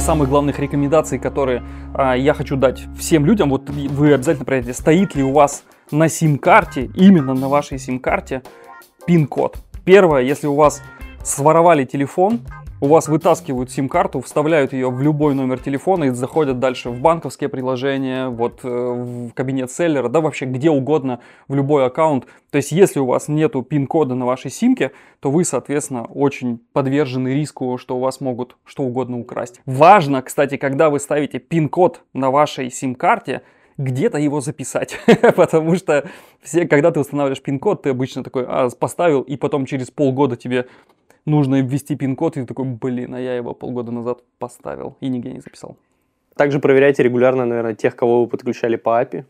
из самых главных рекомендаций, которые а, я хочу дать всем людям, вот вы обязательно проверьте, стоит ли у вас на сим-карте, именно на вашей сим-карте, пин-код. Первое, если у вас своровали телефон, у вас вытаскивают сим-карту, вставляют ее в любой номер телефона и заходят дальше в банковские приложения, вот э, в кабинет селлера, да вообще где угодно, в любой аккаунт. То есть если у вас нету пин-кода на вашей симке, то вы, соответственно, очень подвержены риску, что у вас могут что угодно украсть. Важно, кстати, когда вы ставите пин-код на вашей сим-карте, где-то его записать, потому что все, когда ты устанавливаешь пин-код, ты обычно такой а, поставил, и потом через полгода тебе нужно ввести пин-код, и ты такой, блин, а я его полгода назад поставил и нигде не записал. Также проверяйте регулярно, наверное, тех, кого вы подключали по API.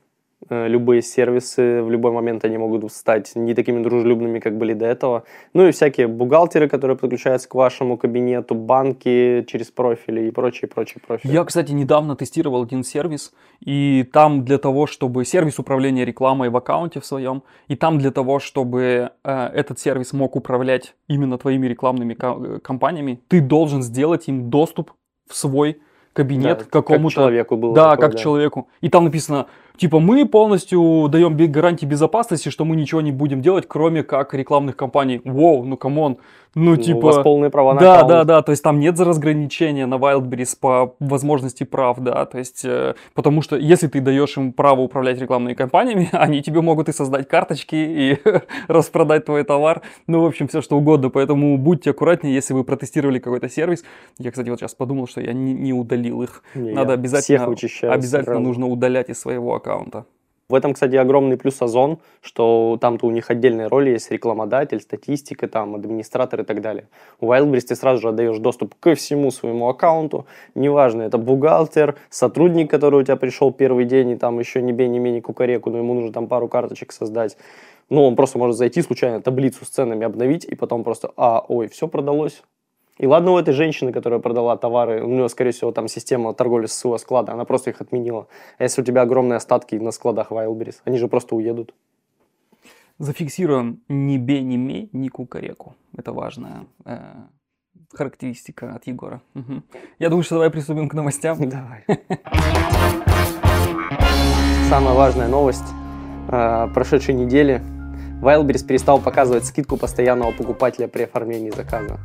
Э, любые сервисы, в любой момент они могут стать не такими дружелюбными, как были до этого. Ну и всякие бухгалтеры, которые подключаются к вашему кабинету, банки через профили и прочие, прочие профили. Я, кстати, недавно тестировал один сервис, и там для того, чтобы сервис управления рекламой в аккаунте в своем, и там для того, чтобы э, этот сервис мог управлять именно твоими рекламными ко- кампаниями, ты должен сделать им доступ в свой кабинет Да, к какому-то... как человеку было Да, такое, как да. человеку. И там написано, типа, мы полностью даем гарантии безопасности, что мы ничего не будем делать, кроме как рекламных кампаний. Воу, ну come on. Ну, Ну, типа... у вас полные права на Да, аккаунт. да, да, то есть там нет за разграничения на Wildberries по возможности прав, да, то есть, э, потому что если ты даешь им право управлять рекламными кампаниями, они тебе могут и создать карточки, и распродать твой товар, ну, в общем, все что угодно, поэтому будьте аккуратнее, если вы протестировали какой-то сервис. Я, кстати, вот сейчас подумал, что я не, не удалил их. Не, Надо обязательно, всех вычищаю обязательно нужно удалять из своего аккаунта. В этом, кстати, огромный плюс Озон, что там-то у них отдельные роли есть, рекламодатель, статистика, там, администратор и так далее. У Wildberries ты сразу же отдаешь доступ ко всему своему аккаунту, неважно, это бухгалтер, сотрудник, который у тебя пришел первый день, и там еще не бей, не мени кукареку, но ему нужно там пару карточек создать. Ну, он просто может зайти случайно, таблицу с ценами обновить, и потом просто, а, ой, все продалось, и ладно у этой женщины, которая продала товары, у нее, скорее всего, там система торговли с своего склада, она просто их отменила. А если у тебя огромные остатки на складах Wildberries, они же просто уедут. Зафиксируем не бей, не мей, ни кукареку. Это важная э, характеристика от Егора. Мгм. Я думаю, что давай приступим к новостям. Давай. Самая важная новость э, прошедшей недели. Wildberries перестал показывать скидку постоянного покупателя при оформлении заказа.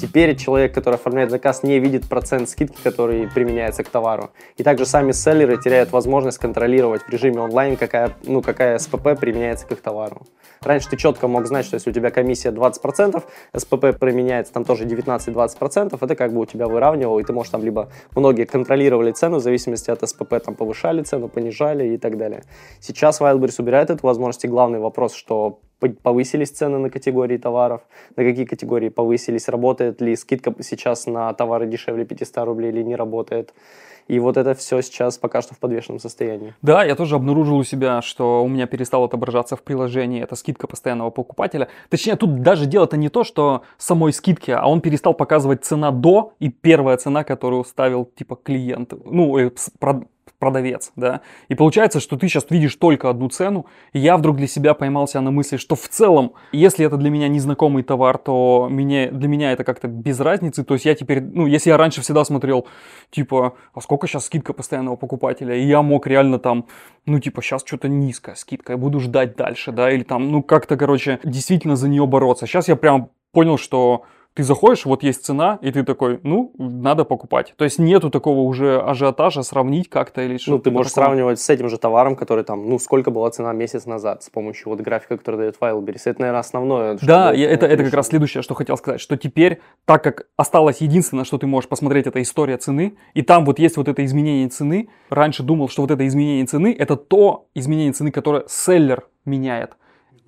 Теперь человек, который оформляет заказ, не видит процент скидки, который применяется к товару. И также сами селлеры теряют возможность контролировать в режиме онлайн, какая, ну, какая СПП применяется к их товару. Раньше ты четко мог знать, что если у тебя комиссия 20%, СПП применяется там тоже 19-20%, это как бы у тебя выравнивало, и ты можешь там либо многие контролировали цену в зависимости от СПП, там повышали цену, понижали и так далее. Сейчас Wildberries убирает эту возможность, и главный вопрос, что повысились цены на категории товаров, на какие категории повысились, работает ли скидка сейчас на товары дешевле 500 рублей или не работает. И вот это все сейчас пока что в подвешенном состоянии. Да, я тоже обнаружил у себя, что у меня перестало отображаться в приложении эта скидка постоянного покупателя. Точнее, тут даже дело-то не то, что самой скидки, а он перестал показывать цена до и первая цена, которую ставил типа клиент, ну, э, продавец, да. И получается, что ты сейчас видишь только одну цену, и я вдруг для себя поймался на мысли, что в целом, если это для меня незнакомый товар, то мне, для меня это как-то без разницы. То есть я теперь, ну, если я раньше всегда смотрел, типа, а сколько сейчас скидка постоянного покупателя, и я мог реально там, ну, типа, сейчас что-то низкая скидка, я буду ждать дальше, да, или там, ну, как-то, короче, действительно за нее бороться. Сейчас я прям понял, что ты заходишь, вот есть цена, и ты такой, ну, надо покупать. То есть нету такого уже ажиотажа сравнить как-то или что-то. Ну, ты можешь такое. сравнивать с этим же товаром, который там, ну, сколько была цена месяц назад с помощью вот графика, который дает Wildberries. Это, наверное, основное. Да, я- это, это как раз следующее, что хотел сказать, что теперь, так как осталось единственное, что ты можешь посмотреть, это история цены, и там вот есть вот это изменение цены. Раньше думал, что вот это изменение цены, это то изменение цены, которое селлер меняет.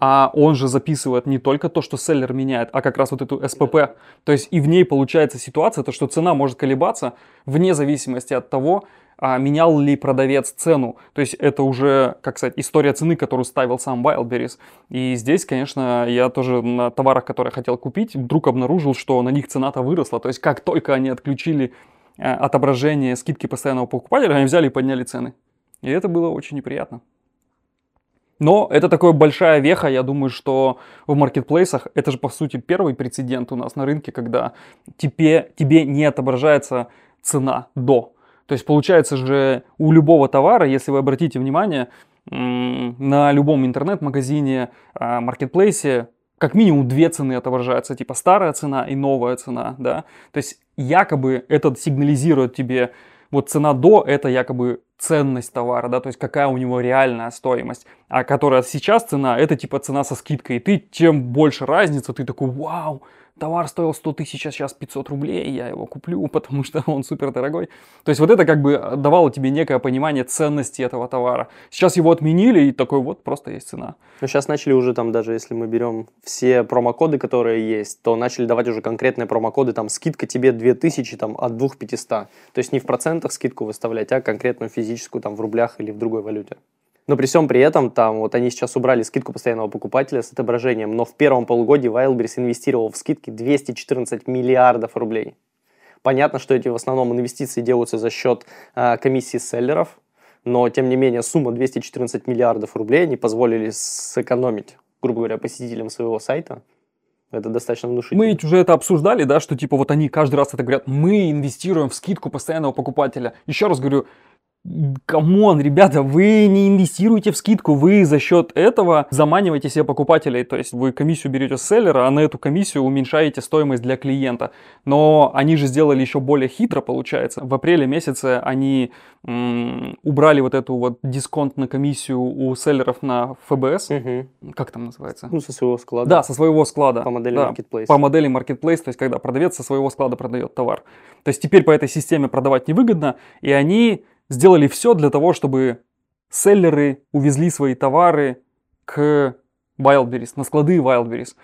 А он же записывает не только то, что селлер меняет, а как раз вот эту СПП. То есть и в ней получается ситуация, то что цена может колебаться вне зависимости от того, а менял ли продавец цену. То есть это уже, как сказать, история цены, которую ставил сам Wildberries. И здесь, конечно, я тоже на товарах, которые хотел купить, вдруг обнаружил, что на них цена-то выросла. То есть как только они отключили э, отображение скидки постоянного покупателя, они взяли и подняли цены. И это было очень неприятно. Но это такая большая веха, я думаю, что в маркетплейсах это же по сути первый прецедент у нас на рынке, когда тебе, тебе не отображается цена до. То есть получается же у любого товара, если вы обратите внимание, на любом интернет-магазине, а, маркетплейсе как минимум две цены отображаются, типа старая цена и новая цена, да. То есть якобы это сигнализирует тебе, вот цена до, это якобы ценность товара, да, то есть какая у него реальная стоимость. А которая сейчас цена, это типа цена со скидкой. И ты, чем больше разница, ты такой, вау, товар стоил 100 тысяч, а сейчас 500 рублей, я его куплю, потому что он супер дорогой. То есть вот это как бы давало тебе некое понимание ценности этого товара. Сейчас его отменили, и такой вот просто есть цена. Но сейчас начали уже там, даже если мы берем все промокоды, которые есть, то начали давать уже конкретные промокоды, там скидка тебе 2000 там, от 2500. То есть не в процентах скидку выставлять, а конкретную физическую там в рублях или в другой валюте. Но при всем при этом, там, вот они сейчас убрали скидку постоянного покупателя с отображением, но в первом полугодии Wildberries инвестировал в скидки 214 миллиардов рублей. Понятно, что эти в основном инвестиции делаются за счет э, комиссии селлеров, но тем не менее сумма 214 миллиардов рублей они позволили сэкономить, грубо говоря, посетителям своего сайта. Это достаточно внушительно. Мы ведь уже это обсуждали, да, что типа вот они каждый раз это говорят, мы инвестируем в скидку постоянного покупателя. Еще раз говорю, Come on, ребята, вы не инвестируете в скидку, вы за счет этого заманиваете себе покупателей, то есть вы комиссию берете с селлера, а на эту комиссию уменьшаете стоимость для клиента. Но они же сделали еще более хитро, получается. В апреле месяце они м- убрали вот эту вот дисконт на комиссию у селлеров на FBS. Угу. Как там называется? Ну, со своего склада. Да, со своего склада. По модели да, Marketplace. По модели Marketplace, то есть когда продавец со своего склада продает товар. То есть теперь по этой системе продавать невыгодно, и они сделали все для того, чтобы селлеры увезли свои товары к Wildberries, на склады Wildberries.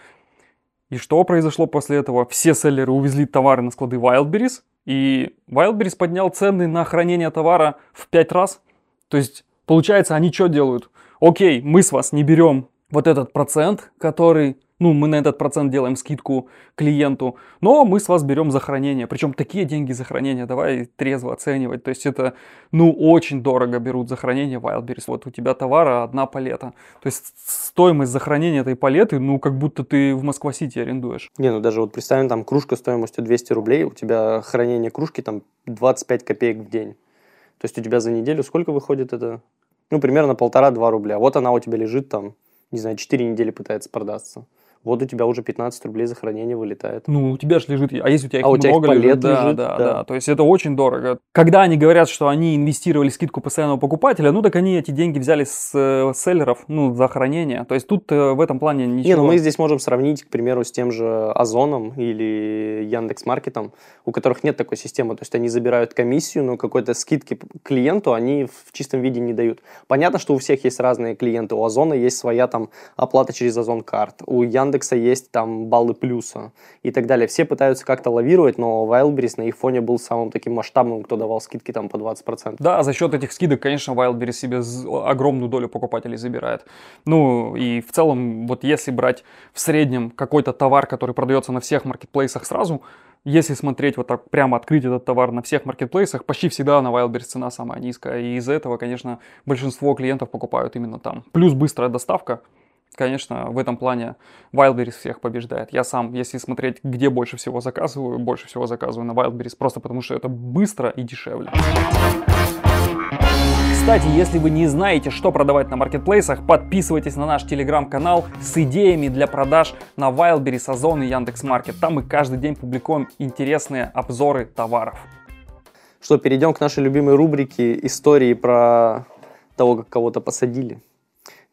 И что произошло после этого? Все селлеры увезли товары на склады Wildberries, и Wildberries поднял цены на хранение товара в 5 раз. То есть, получается, они что делают? Окей, мы с вас не берем вот этот процент, который ну, мы на этот процент делаем скидку клиенту, но мы с вас берем за хранение. Причем такие деньги за хранение, давай трезво оценивать. То есть это, ну, очень дорого берут за хранение Wildberries. Вот у тебя товара одна палета. То есть стоимость за хранение этой палеты, ну, как будто ты в Москва-Сити арендуешь. Не, ну даже вот представим, там кружка стоимостью 200 рублей, у тебя хранение кружки там 25 копеек в день. То есть у тебя за неделю сколько выходит это? Ну, примерно полтора-два рубля. Вот она у тебя лежит там, не знаю, 4 недели пытается продаться вот у тебя уже 15 рублей за хранение вылетает. Ну, у тебя же лежит, а если у тебя их а много у тебя их лежит, да, лежит, да, да. да, то есть это очень дорого. Когда они говорят, что они инвестировали скидку постоянного покупателя, ну так они эти деньги взяли с э, селлеров, ну, за хранение. То есть тут э, в этом плане ничего. Не, ну мы здесь можем сравнить, к примеру, с тем же Озоном или Яндекс Маркетом, у которых нет такой системы. То есть они забирают комиссию, но какой-то скидки клиенту они в чистом виде не дают. Понятно, что у всех есть разные клиенты. У Озона есть своя там оплата через Озон карт. У Яндекса есть там баллы плюса и так далее. Все пытаются как-то лавировать, но Wildberries на их фоне был самым таким масштабным, кто давал скидки там по 20%. Да, за счет этих скидок, конечно, Wildberries себе огромную долю покупателей забирает. Ну и в целом, вот если брать в среднем какой-то товар, который продается на всех маркетплейсах сразу, если смотреть вот так прямо открыть этот товар на всех маркетплейсах, почти всегда на Wildberries цена самая низкая. И из-за этого, конечно, большинство клиентов покупают именно там. Плюс быстрая доставка конечно, в этом плане Wildberries всех побеждает. Я сам, если смотреть, где больше всего заказываю, больше всего заказываю на Wildberries, просто потому что это быстро и дешевле. Кстати, если вы не знаете, что продавать на маркетплейсах, подписывайтесь на наш телеграм-канал с идеями для продаж на Wildberries, Озон и Яндекс.Маркет. Там мы каждый день публикуем интересные обзоры товаров. Что, перейдем к нашей любимой рубрике истории про того, как кого-то посадили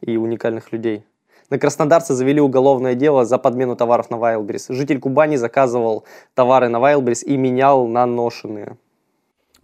и уникальных людей. На краснодарца завели уголовное дело за подмену товаров на Wildberries. Житель Кубани заказывал товары на Wildberries и менял на ношенные.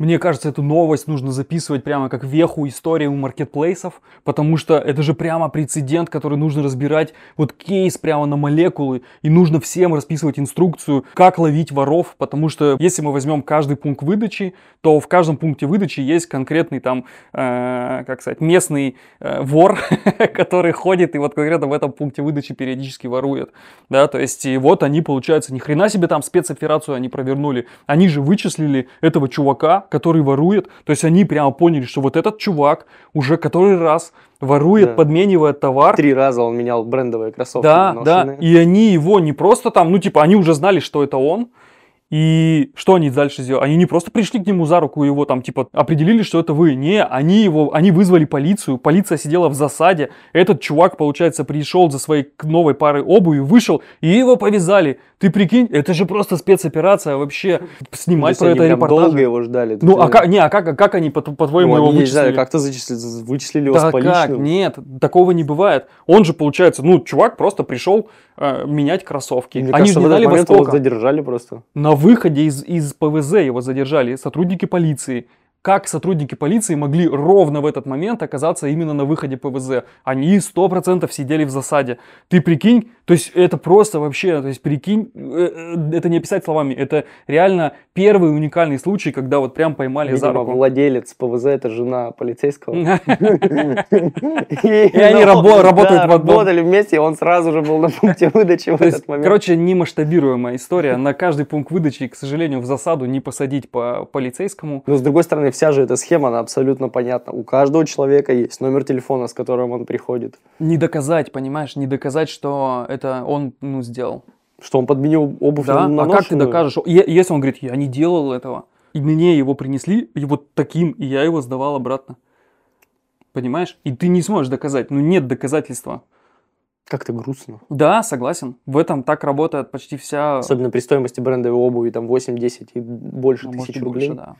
Мне кажется, эту новость нужно записывать прямо как веху истории у маркетплейсов, потому что это же прямо прецедент, который нужно разбирать, вот кейс прямо на молекулы, и нужно всем расписывать инструкцию, как ловить воров, потому что если мы возьмем каждый пункт выдачи, то в каждом пункте выдачи есть конкретный там, э, как сказать, местный э, вор, который ходит и вот конкретно в этом пункте выдачи периодически ворует, да, то есть и вот они, получается, ни хрена себе там спецоперацию они провернули, они же вычислили этого чувака, который ворует. То есть они прямо поняли, что вот этот чувак уже который раз ворует, да. подменивает товар. Три раза он менял брендовые кроссовки. Да, да. И они его не просто там, ну типа, они уже знали, что это он. И что они дальше сделали? Они не просто пришли к нему за руку и его там типа определили, что это вы. Не, они его, они вызвали полицию. Полиция сидела в засаде. Этот чувак, получается, пришел за своей новой парой обуви, вышел и его повязали. Ты прикинь, это же просто спецоперация вообще. Снимать про это репортаж. долго его ждали. Ну, а как, не, а как, как они, по- по-твоему, Ну, его не вычислили? как-то зачислили, вычислили его Да с как? Нет, такого не бывает. Он же, получается, ну, чувак просто пришел э, менять кроссовки. Мне Они кажется, же в не этот дали момент его задержали просто. На выходе из, из ПВЗ его задержали сотрудники полиции. Как сотрудники полиции могли ровно в этот момент оказаться именно на выходе ПВЗ? Они 100% сидели в засаде. Ты прикинь, то есть это просто вообще, то есть прикинь, э, э, это не описать словами, это реально первый уникальный случай, когда вот прям поймали за Видимо, руку. владелец ПВЗ это жена полицейского. И они рабо- работают в одном. работали вместе, и он сразу же был на пункте выдачи в этот момент. короче, немасштабируемая история. На каждый пункт выдачи, к сожалению, в засаду не посадить по полицейскому. Но с другой стороны, вся же эта схема, она абсолютно понятна. У каждого человека есть номер телефона, с которым он приходит. Не доказать, понимаешь, не доказать, что это он ну, сделал. Что он подменил обувь Да? на А как ты наношенную? докажешь? Если он говорит, я не делал этого, и мне его принесли, и вот таким, и я его сдавал обратно. Понимаешь? И ты не сможешь доказать. Ну, нет доказательства. Как-то грустно. Да, согласен. В этом так работает почти вся... Особенно при стоимости брендовой обуви, там 8-10 и больше ну, тысяч рублей. больше, да.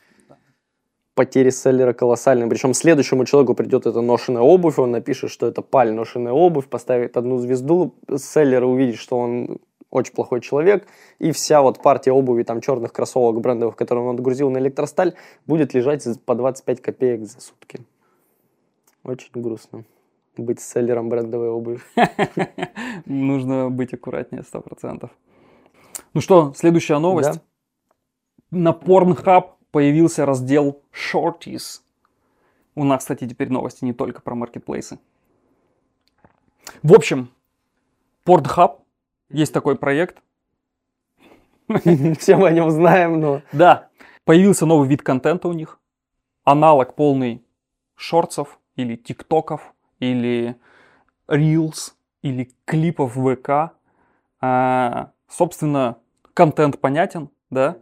Потери селлера колоссальные. Причем следующему человеку придет эта ношеная обувь, он напишет, что это паль ношеная обувь, поставит одну звезду, селлер увидит, что он очень плохой человек, и вся вот партия обуви, там, черных кроссовок брендовых, которые он отгрузил на электросталь, будет лежать по 25 копеек за сутки. Очень грустно быть селлером брендовой обуви. Нужно быть аккуратнее, сто процентов. Ну что, следующая новость. Да? На Pornhub появился раздел Shorties. У нас, кстати, теперь новости не только про маркетплейсы. В общем, Pornhub, есть такой проект. Все мы о нем знаем, но... Да, появился новый вид контента у них. Аналог полный шортсов или тиктоков, или рилс, или клипов ВК. А, собственно, контент понятен, да?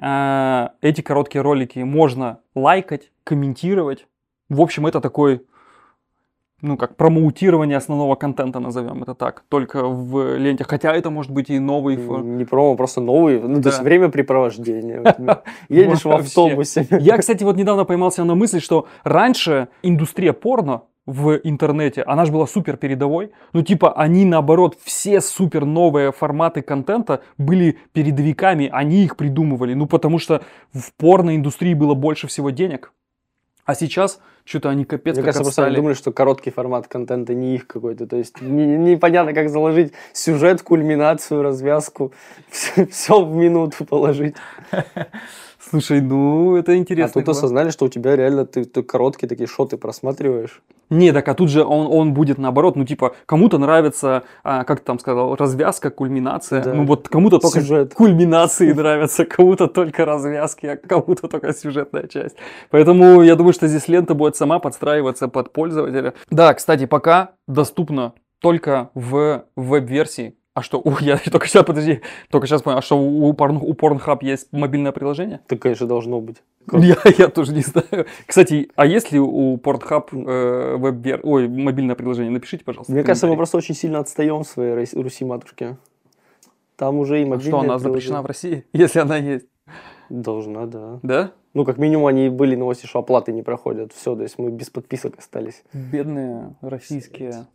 А, эти короткие ролики можно лайкать, комментировать. В общем, это такой, ну как, промоутирование основного контента, назовем это так, только в ленте. Хотя это может быть и новый... Не промо, просто новый. Ну, то есть Да. времяпрепровождение. Едешь в автобусе. Я, кстати, вот недавно поймался на мысли, что раньше индустрия порно в интернете, она же была супер передовой. Ну, типа, они, наоборот, все супер новые форматы контента были передовиками, они их придумывали. Ну, потому что в порно-индустрии было больше всего денег. А сейчас что-то они капец Мне как кажется, просто отстали. думали, что короткий формат контента не их какой-то. То есть не- непонятно, как заложить сюжет, кульминацию, развязку. Все в минуту положить. Слушай, ну, это А интересно. тут осознали, что у тебя реально ты, ты короткие такие шоты просматриваешь. Не, так а тут же он, он будет наоборот, ну типа, кому-то нравится, а, как ты там сказал, развязка, кульминация. Да. Ну вот кому-то только Сюжет. кульминации нравятся, кому-то только развязки, а кому-то только сюжетная часть. Поэтому я думаю, что здесь лента будет сама подстраиваться под пользователя. Да, кстати, пока доступно только в веб-версии. А что, у, я только сейчас, подожди, только сейчас понял, а что у, Porn- у Pornhub есть мобильное приложение? Так, конечно, должно быть. Как- Я, я тоже не знаю. Кстати, а есть ли у Pornhub э, веб ой, мобильное приложение? Напишите, пожалуйста. Мне кажется, мы просто очень сильно отстаем в своей Руси-матушке. Там уже и А мобильное Что, она приложение. запрещена в России, если она есть? Должна, да. Да? Ну, как минимум, они были новости, что оплаты не проходят. Все, то есть мы без подписок остались. Бедные российские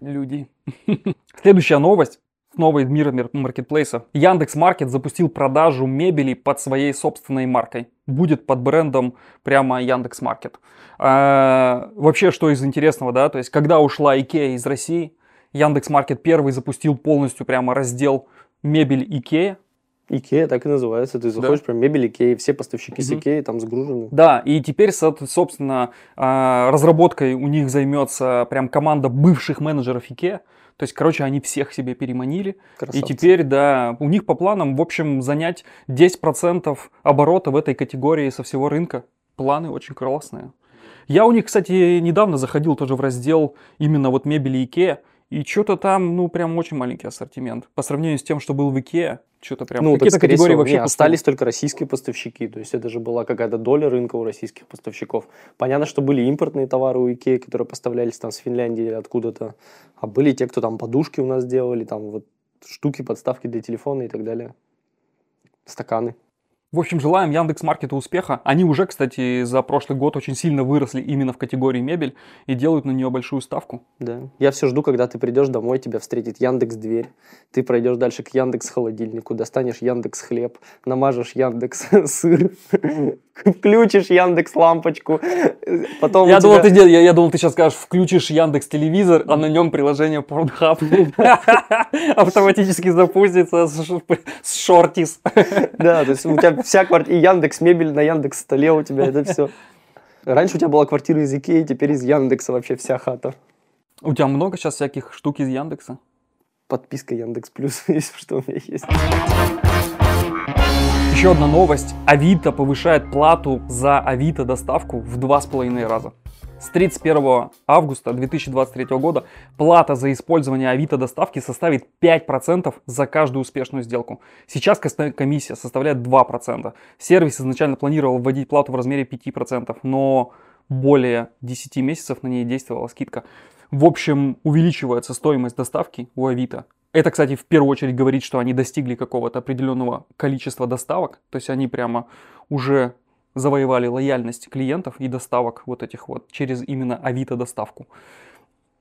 люди. Следующая новость. Снова из мира маркетплейса. Яндекс Маркет запустил продажу мебели под своей собственной маркой. Будет под брендом прямо Яндекс Маркет. А, вообще, что из интересного, да, то есть, когда ушла Икея из России, Яндекс Маркет первый запустил полностью прямо раздел мебель Икея. Икея так и называется. Ты заходишь, прям мебель Икеи, все поставщики с Мгм. Икеи там сгружены. Да, и теперь, со- собственно, а, разработкой у них займется прям команда бывших менеджеров Икеа. То есть, короче, они всех себе переманили. И Красавцы. теперь, да, у них по планам, в общем, занять 10% оборота в этой категории со всего рынка. Планы очень классные. Я у них, кстати, недавно заходил тоже в раздел именно вот мебели Икеа. И что-то там, ну, прям очень маленький ассортимент. По сравнению с тем, что был в Икеа, что-то прям Ну, какие-то категории всего, вообще не, остались только российские поставщики. То есть это же была какая-то доля рынка у российских поставщиков. Понятно, что были импортные товары у Икеи, которые поставлялись там с Финляндии или откуда-то. А были те, кто там подушки у нас делали, там вот штуки, подставки для телефона и так далее. Стаканы. В общем, желаем Яндекс Маркету успеха. Они уже, кстати, за прошлый год очень сильно выросли именно в категории мебель и делают на нее большую ставку. Да. Я все жду, когда ты придешь домой, тебя встретит Яндекс дверь. Ты пройдешь дальше к Яндекс холодильнику, достанешь Яндекс хлеб, намажешь Яндекс сыр, включишь Яндекс лампочку. Потом Я думал, ты, я, я думал, ты сейчас скажешь, включишь Яндекс телевизор, а на нем приложение Pornhub автоматически запустится с шортис. Да, то есть у тебя вся квартира, и Яндекс мебель на Яндекс столе у тебя это все. Раньше у тебя была квартира из Икеи, теперь из Яндекса вообще вся хата. У тебя много сейчас всяких штук из Яндекса? Подписка Яндекс Плюс, если что у меня есть. Еще одна новость. Авито повышает плату за Авито доставку в два с половиной раза. С 31 августа 2023 года плата за использование Авито доставки составит 5% за каждую успешную сделку. Сейчас комиссия составляет 2%. Сервис изначально планировал вводить плату в размере 5%, но более 10 месяцев на ней действовала скидка. В общем, увеличивается стоимость доставки у Авито. Это, кстати, в первую очередь говорит, что они достигли какого-то определенного количества доставок. То есть они прямо уже завоевали лояльность клиентов и доставок вот этих вот через именно Авито доставку.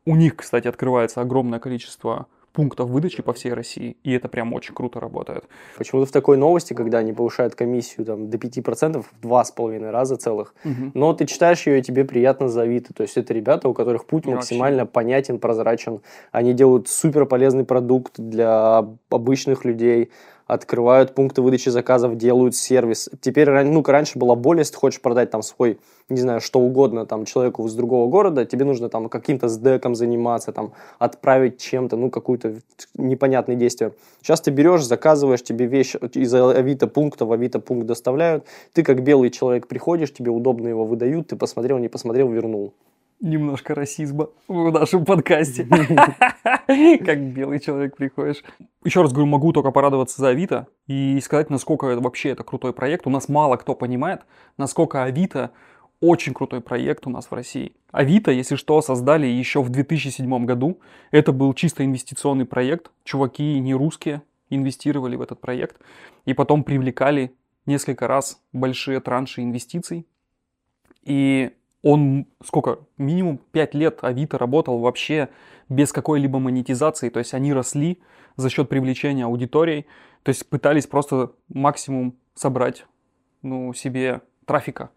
У них, кстати, открывается огромное количество пунктов выдачи по всей России, и это прям очень круто работает. Почему-то в такой новости, когда они повышают комиссию там, до 5%, в два с половиной раза целых, но ты читаешь ее, и тебе приятно за Авито. То есть это ребята, у которых путь Вообще. максимально понятен, прозрачен. Они делают супер полезный продукт для обычных людей, открывают пункты выдачи заказов, делают сервис. Теперь, ну, раньше была боль, если ты хочешь продать там свой, не знаю, что угодно там человеку из другого города, тебе нужно там каким-то сдеком заниматься, там отправить чем-то, ну, какую-то непонятное действие. Сейчас ты берешь, заказываешь, тебе вещь из Авито пункта в Авито пункт доставляют, ты как белый человек приходишь, тебе удобно его выдают, ты посмотрел, не посмотрел, вернул. Немножко расизма в нашем подкасте. Как белый человек приходишь. Еще раз говорю, могу только порадоваться за Авито и сказать, насколько это вообще это крутой проект. У нас мало кто понимает, насколько Авито очень крутой проект у нас в России. Авито, если что, создали еще в 2007 году. Это был чисто инвестиционный проект. Чуваки не русские инвестировали в этот проект. И потом привлекали несколько раз большие транши инвестиций. И он сколько? Минимум 5 лет Авито работал вообще без какой-либо монетизации. То есть они росли за счет привлечения аудитории. То есть пытались просто максимум собрать ну, себе трафика.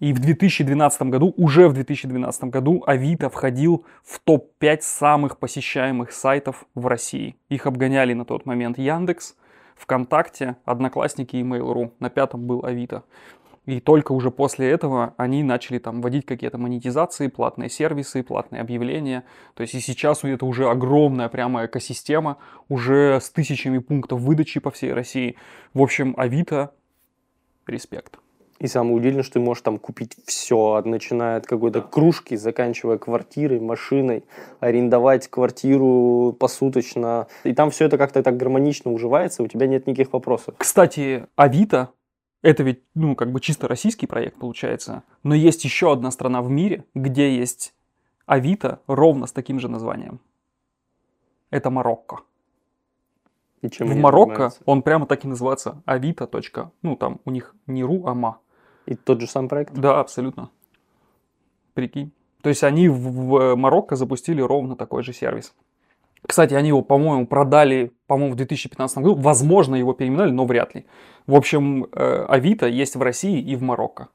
И в 2012 году, уже в 2012 году Авито входил в топ-5 самых посещаемых сайтов в России. Их обгоняли на тот момент Яндекс, ВКонтакте, Одноклассники и Mail.ru. На пятом был Авито. И только уже после этого они начали там вводить какие-то монетизации, платные сервисы, платные объявления. То есть и сейчас это уже огромная прямо экосистема, уже с тысячами пунктов выдачи по всей России. В общем, Авито, респект. И самое удивительное, что ты можешь там купить все, начиная от какой-то кружки, заканчивая квартирой, машиной, арендовать квартиру посуточно. И там все это как-то так гармонично уживается, у тебя нет никаких вопросов. Кстати, Авито, это ведь, ну, как бы чисто российский проект получается, но есть еще одна страна в мире, где есть Авито ровно с таким же названием. Это Марокко. И чем В Марокко занимаются? он прямо так и называется. Авито. Ну, там у них не ру, а ма. И тот же сам проект? Да, абсолютно. Прикинь. То есть они в, в Марокко запустили ровно такой же сервис. Кстати, они его, по-моему, продали, по-моему, в 2015 году. Возможно, его переименовали, но вряд ли. В общем, э, Авито есть в России и в Марокко.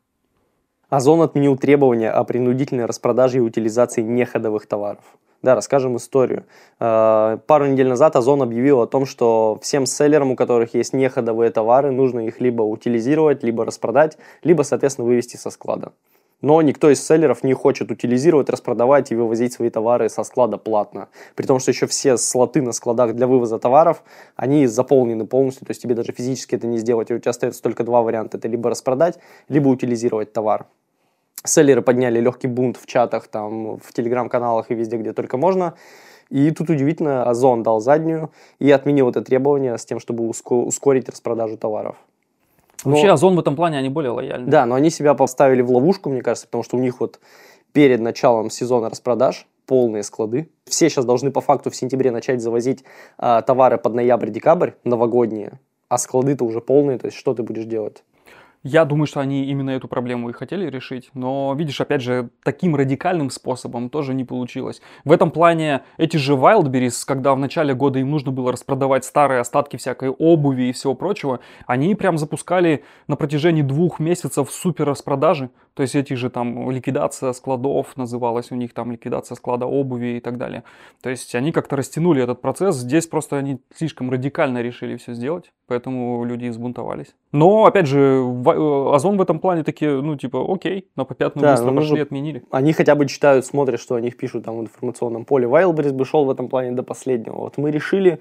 Озон отменил требования о принудительной распродаже и утилизации неходовых товаров. Да, расскажем историю. Э, Пару недель назад Озон объявил о том, что всем селлерам, у которых есть неходовые товары, нужно их либо утилизировать, либо распродать, либо, соответственно, вывести со склада. Но никто из селлеров не хочет утилизировать, распродавать и вывозить свои товары со склада платно. При том, что еще все слоты на складах для вывоза товаров, они заполнены полностью, то есть тебе даже физически это не сделать. И у тебя остается только два варианта. Это либо распродать, либо утилизировать товар. Селлеры подняли легкий бунт в чатах, там, в телеграм-каналах и везде, где только можно. И тут удивительно, Озон дал заднюю и отменил это требование с тем, чтобы уско- ускорить распродажу товаров. Но- Вообще, Озон в этом плане, они более лояльны. Да, но они себя поставили в ловушку, мне кажется, потому что у них вот перед началом сезона распродаж полные склады. Все сейчас должны по факту в сентябре начать завозить а, товары под ноябрь-декабрь, новогодние, а склады-то уже полные, то есть что ты будешь делать? Я думаю, что они именно эту проблему и хотели решить, но, видишь, опять же, таким радикальным способом тоже не получилось. В этом плане эти же Wildberries, когда в начале года им нужно было распродавать старые остатки всякой обуви и всего прочего, они прям запускали на протяжении двух месяцев супер распродажи, то есть эти же там ликвидация складов называлась у них, там ликвидация склада обуви и так далее. То есть они как-то растянули этот процесс, здесь просто они слишком радикально решили все сделать, поэтому люди и взбунтовались. Но, опять же, э, Озон в этом плане такие, ну, типа, окей, на попятную Да, быстро ну, пошли, нужно- отменили. Они хотя бы читают, смотрят, что о них пишут там в информационном поле. Wildberries бы шел в этом плане до последнего. Вот мы решили,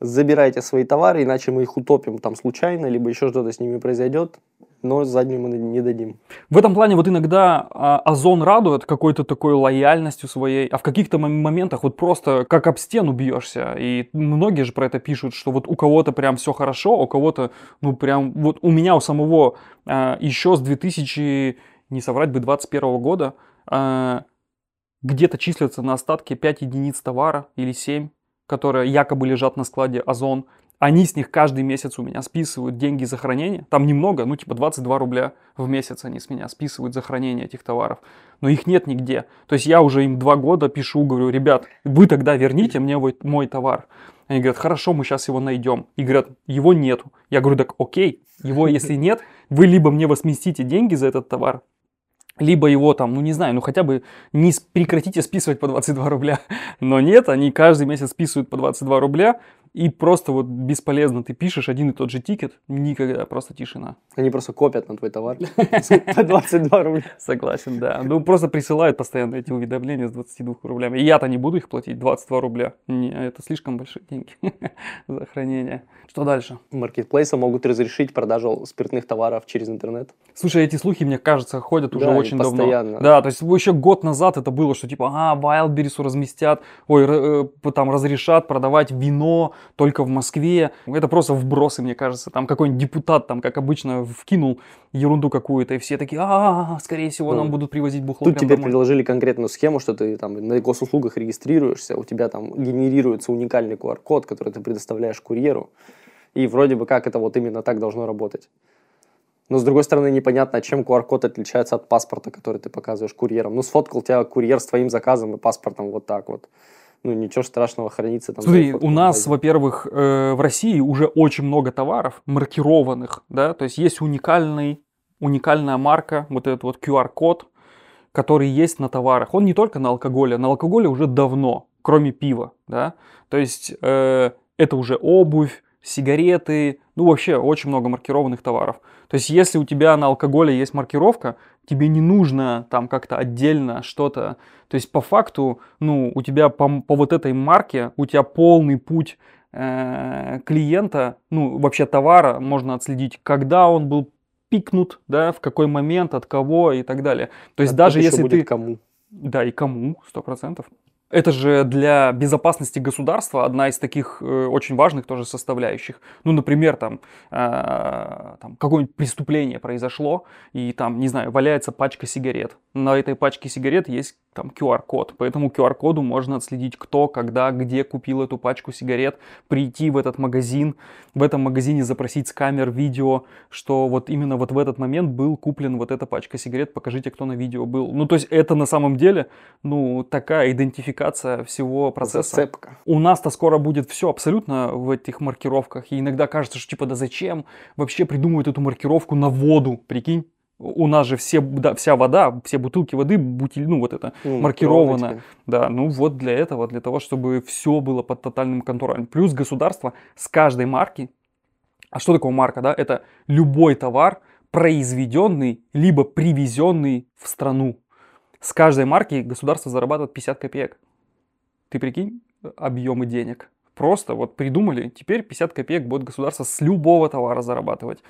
забирайте свои товары, иначе мы их утопим там случайно, либо еще что-то с ними произойдет, но заднюю мы не дадим. В этом плане вот иногда а, Озон радует какой-то такой лояльностью своей, а в каких-то мом- моментах вот просто как об стену бьешься. И многие же про это пишут, что вот у кого-то прям все хорошо, у кого-то, ну прям, вот у меня у самого а, еще с 2000, не соврать бы, 21 года а, где-то числятся на остатке 5 единиц товара или 7, которые якобы лежат на складе Озон. Они с них каждый месяц у меня списывают деньги за хранение. Там немного, ну типа 22 рубля в месяц они с меня списывают за хранение этих товаров. Но их нет нигде. То есть я уже им два года пишу, говорю, ребят, вы тогда верните мне мой, товар. Они говорят, хорошо, мы сейчас его найдем. И говорят, его нету. Я говорю, так окей, его если нет, вы либо мне возместите деньги за этот товар, либо его там, ну не знаю, ну хотя бы не прекратите списывать по 22 рубля. Но нет, они каждый месяц списывают по 22 рубля, и просто вот бесполезно ты пишешь один и тот же тикет, никогда, просто тишина. Они просто копят на твой товар по 22 рубля. Согласен, да. Ну просто присылают постоянно эти уведомления с 22 рублями. И я-то не буду их платить, 22 рубля. Не, это слишком большие деньги за хранение. Что дальше? Маркетплейсы могут разрешить продажу спиртных товаров через интернет. Слушай, эти слухи, мне кажется, ходят уже Да, очень давно. постоянно. Да, то есть еще год назад это было, что типа, а, Wildberries разместят, ой, э, там разрешат продавать вино только в Москве. Это просто вбросы, мне кажется. Там какой-нибудь депутат, там, как обычно, вкинул ерунду какую-то, и все такие, а, скорее всего, Ну, нам будут привозить бухло Тут тебе домой». предложили конкретную схему, что ты там на госуслугах регистрируешься, у тебя там генерируется уникальный QR-код, который ты предоставляешь курьеру, и вроде бы как это вот именно так должно работать. Но с другой стороны, непонятно, чем QR-код отличается от паспорта, который ты показываешь курьерам. Ну, сфоткал тебя курьер с твоим заказом и паспортом вот так вот. Ну, ничего страшного, хранится там. Смотри, у нас, во-первых, э, в России уже очень много товаров маркированных, да, то есть есть уникальный, уникальная марка, вот этот вот QR-код, который есть на товарах. Он не только на алкоголе, на алкоголе уже давно, кроме пива, да, то есть э, это уже обувь, сигареты, ну вообще очень много маркированных товаров. То есть если у тебя на алкоголе есть маркировка, тебе не нужно там как-то отдельно что-то. То есть по факту, ну, у тебя по, по вот этой марке, у тебя полный путь э, клиента, ну, вообще товара можно отследить, когда он был пикнут, да, в какой момент, от кого и так далее. То есть А даже если ты... кому. Да, и кому, сто процентов. Это же для безопасности государства одна из таких э, очень важных тоже составляющих. Ну, например, там, э, там какое-нибудь преступление произошло, и там, не знаю, валяется пачка сигарет. На этой пачке сигарет есть там QR-код. По этому QR-коду можно отследить, кто, когда, где купил эту пачку сигарет, прийти в этот магазин, в этом магазине запросить с камер видео, что вот именно вот в этот момент был куплен вот эта пачка сигарет, покажите, кто на видео был. Ну, то есть это на самом деле, ну, такая идентификация всего процесса. Зацепка. У нас-то скоро будет все абсолютно в этих маркировках. И иногда кажется, что типа, да зачем вообще придумывают эту маркировку на воду, прикинь? У нас же все, да, вся вода, все бутылки воды, бутиль, ну вот это, Ну, маркировано. маркировано Да, ну вот для этого, для того, чтобы все было под тотальным контролем. Плюс государство с каждой марки, а что такое марка, да? Это любой товар, произведенный, либо привезенный в страну. С каждой марки государство зарабатывает 50 копеек. Ты прикинь, объемы денег. Просто вот придумали, теперь 50 копеек будет государство с любого товара зарабатывать.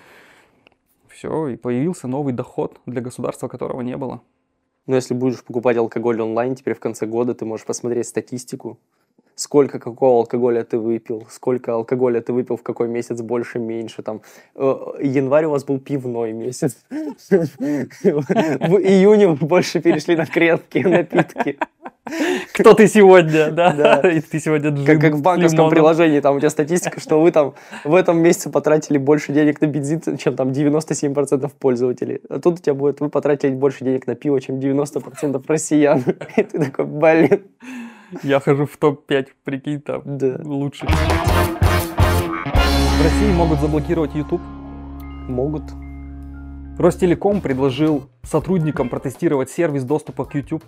Все, и появился новый доход для государства, которого не было. Но если будешь покупать алкоголь онлайн, теперь в конце года ты можешь посмотреть статистику сколько какого алкоголя ты выпил, сколько алкоголя ты выпил в какой месяц больше, меньше. Там, э, январь у вас был пивной месяц. В июне вы больше перешли на крепкие напитки. Кто ты сегодня, да? Да. И ты сегодня джин Как, как в банковском приложении, там у тебя статистика, что вы там в этом месяце потратили больше денег на бензин, чем там 97% пользователей. А тут у тебя будет, вы потратили больше денег на пиво, чем 90% россиян. И ты такой, блин. Я хожу в топ-5, прикинь, там Да. лучше. В России могут заблокировать YouTube. Могут. Ростелеком предложил сотрудникам протестировать сервис доступа к YouTube.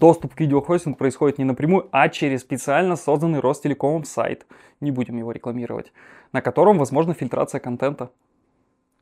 Доступ к видеохостингу происходит не напрямую, а через специально созданный Ростелекомом сайт. Не будем его рекламировать. На котором возможна фильтрация контента.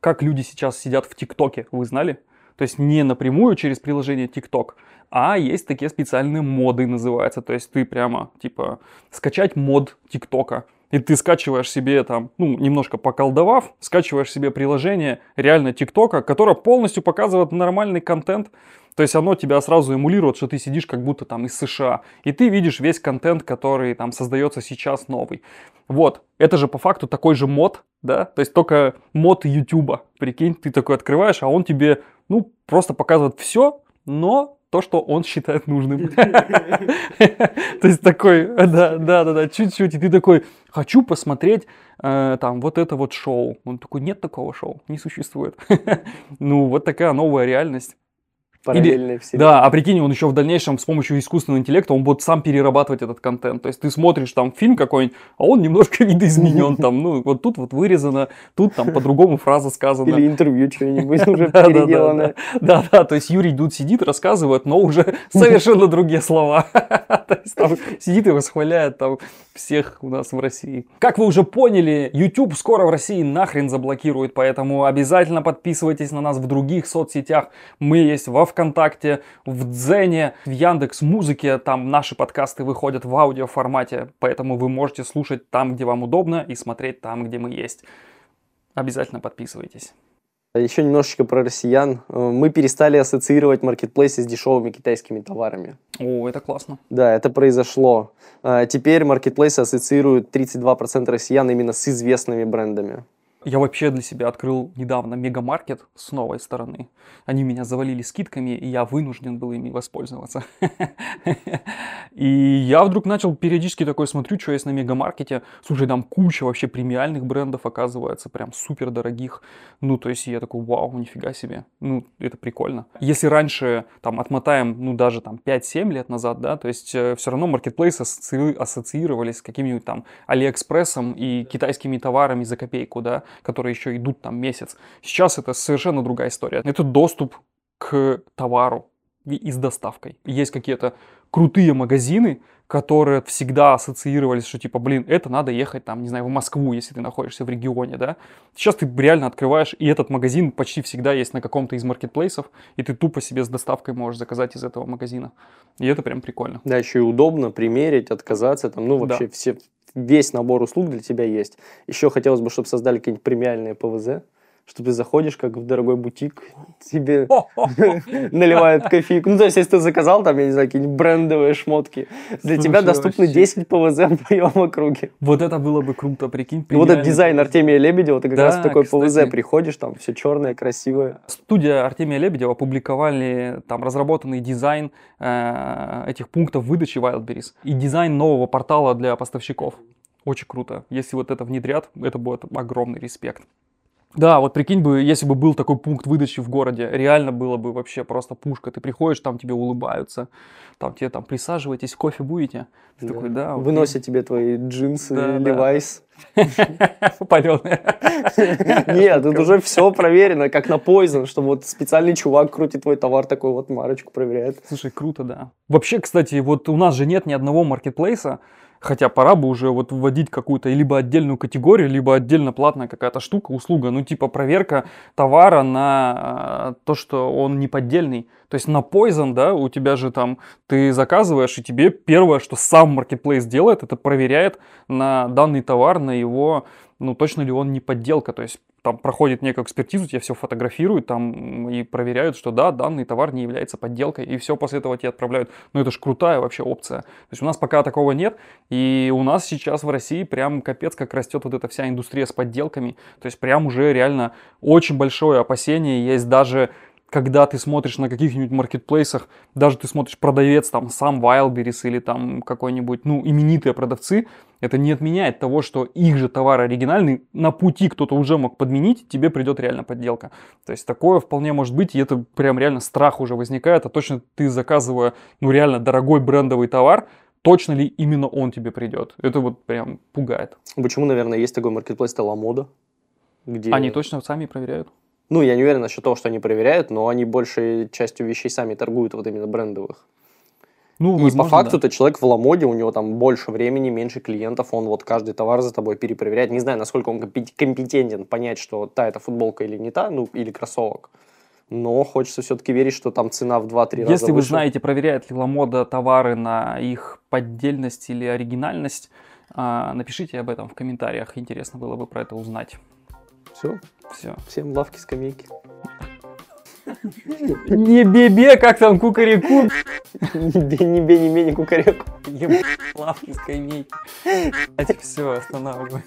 Как люди сейчас сидят в ТикТоке, вы знали? То есть не напрямую через приложение ТикТок, а есть такие специальные моды называются. То есть ты прямо, типа, скачать мод ТикТока. И ты скачиваешь себе там, ну, немножко поколдовав, скачиваешь себе приложение реально ТикТока, которое полностью показывает нормальный контент. То есть оно тебя сразу эмулирует, что ты сидишь как будто там из США. И ты видишь весь контент, который там создается сейчас новый. Вот, это же по факту такой же мод, да? То есть только мод Ютуба. Прикинь, ты такой открываешь, а он тебе, ну, просто показывает все, но то, что он считает нужным. То есть такой, да, да, да, да, чуть-чуть, и ты такой, хочу посмотреть э, там вот это вот шоу. Он такой, нет такого шоу, не существует. Ну, вот такая новая реальность. Параллельные все. Да, а прикинь, он еще в дальнейшем с помощью искусственного интеллекта, он будет сам перерабатывать этот контент. То есть ты смотришь там фильм какой-нибудь, а он немножко видоизменен там. Ну, вот тут вот вырезано, тут там по-другому фраза сказана. Или интервью что-нибудь уже Да, да, да, то есть Юрий тут сидит, рассказывает, но уже совершенно другие слова. То есть там сидит и восхваляет там всех у нас в России. Как вы уже поняли, YouTube скоро в России нахрен заблокирует, поэтому обязательно подписывайтесь на нас в других соцсетях. Мы есть во ВКонтакте, в Дзене, в Яндекс Музыке, там наши подкасты выходят в аудиоформате, поэтому вы можете слушать там, где вам удобно и смотреть там, где мы есть. Обязательно подписывайтесь. Еще немножечко про россиян. Мы перестали ассоциировать маркетплейсы с дешевыми китайскими товарами. О, это классно. Да, это произошло. А Теперь маркетплейсы ассоциируют 32% россиян именно с известными брендами. Я вообще для себя открыл недавно мегамаркет с новой стороны. Они меня завалили скидками, и я вынужден был ими воспользоваться. И я вдруг начал периодически такой смотрю, что есть на мегамаркете. Слушай, там куча вообще премиальных брендов оказывается, прям супер дорогих. Ну, то есть я такой, вау, нифига себе. Ну, это прикольно. Если раньше там отмотаем, ну, даже там 5-7 лет назад, да, то есть все равно маркетплейсы ассоци- ассоциировались с каким-нибудь там Алиэкспрессом и китайскими товарами за копейку, да, которые еще идут там месяц. Сейчас это совершенно другая история. Это доступ к товару и с доставкой. Есть какие-то крутые магазины, которые всегда ассоциировались, что типа, блин, это надо ехать там, не знаю, в Москву, если ты находишься в регионе, да. Сейчас ты реально открываешь, и этот магазин почти всегда есть на каком-то из маркетплейсов, и ты тупо себе с доставкой можешь заказать из этого магазина. И это прям прикольно. Да, еще и удобно примерить, отказаться, там, ну, вообще Да. все, весь набор услуг для тебя есть. Еще хотелось бы, чтобы создали какие-нибудь премиальные ПВЗ, что ты заходишь, как в дорогой бутик, тебе наливают кофейку. Ну, то есть, если ты заказал там, я не знаю, какие-нибудь брендовые шмотки, для тебя доступны вообще. 10 ПВЗ в твоем округе. Вот это было бы круто, прикинь. Ну, вот этот дизайн Артемия Лебедева, ты как Да, раз в такой кстати. ПВЗ приходишь, там все черное, красивое. Студия Артемия Лебедева опубликовали там разработанный дизайн э, этих пунктов выдачи Wildberries и дизайн нового портала для поставщиков. Очень круто. Если вот это внедрят, это будет огромный респект. Да, вот прикинь бы, если бы был такой пункт выдачи в городе, реально было бы вообще просто пушка. Ты приходишь, там тебе улыбаются, там тебе там присаживайтесь, кофе будете. Ты такой, да. окей». Выносят тебе твои джинсы, Да, да. Levi's. Палёные. Нет, тут уже все проверено, как на Poison, что вот специальный чувак крутит твой товар, такой вот марочку проверяет. Слушай, круто, да. Вообще, кстати, вот у нас же нет ни одного маркетплейса, хотя пора бы уже вот вводить какую-то либо отдельную категорию, либо отдельно платная какая-то штука, услуга, ну типа проверка товара на э, то, что он не поддельный. То есть на Poison, да, у тебя же там ты заказываешь, и тебе первое, что сам маркетплейс делает, это проверяет на данный товар, на его, ну точно ли он не подделка. То есть там проходит некую экспертизу, тебе все фотографируют там и проверяют, что да, данный товар не является подделкой, и все после этого тебе отправляют. Ну это же крутая вообще опция. То есть у нас пока такого нет, и у нас сейчас в России прям капец как растет вот эта вся индустрия с подделками. То есть прям уже реально очень большое опасение есть даже когда ты смотришь на каких-нибудь маркетплейсах, даже ты смотришь продавец, там, сам Wildberries или там какой-нибудь, ну, именитые продавцы, это не отменяет того, что их же товар оригинальный на пути кто-то уже мог подменить, тебе придет реально подделка. То есть такое вполне может быть, и это прям реально страх уже возникает, а точно ты заказывая, ну, реально дорогой брендовый товар, точно ли именно он тебе придет. Это вот прям пугает. Почему, наверное, есть такой маркетплейс Таламода? Где... Они точно сами проверяют? Ну, я не уверен насчет того, что они проверяют, но они большей частью вещей сами торгуют, вот именно брендовых. Ну, и возможно, по факту-то да. человек в Ламоде, у него там больше времени, меньше клиентов, он вот каждый товар за тобой перепроверяет. Не знаю, насколько он компетентен понять, что та это футболка или не та, ну, или кроссовок. Но хочется все-таки верить, что там цена в 2-3 раза Если вы знаете, проверяет ли Ламода товары на их поддельность или оригинальность, а, напишите об этом в комментариях. Интересно было бы про это узнать. Все? Все. Всем лавки, скамейки. Не бебе, как там кукареку. Не бе, не бе, не кукареку. Лавки, скамейки. Все, останавливай.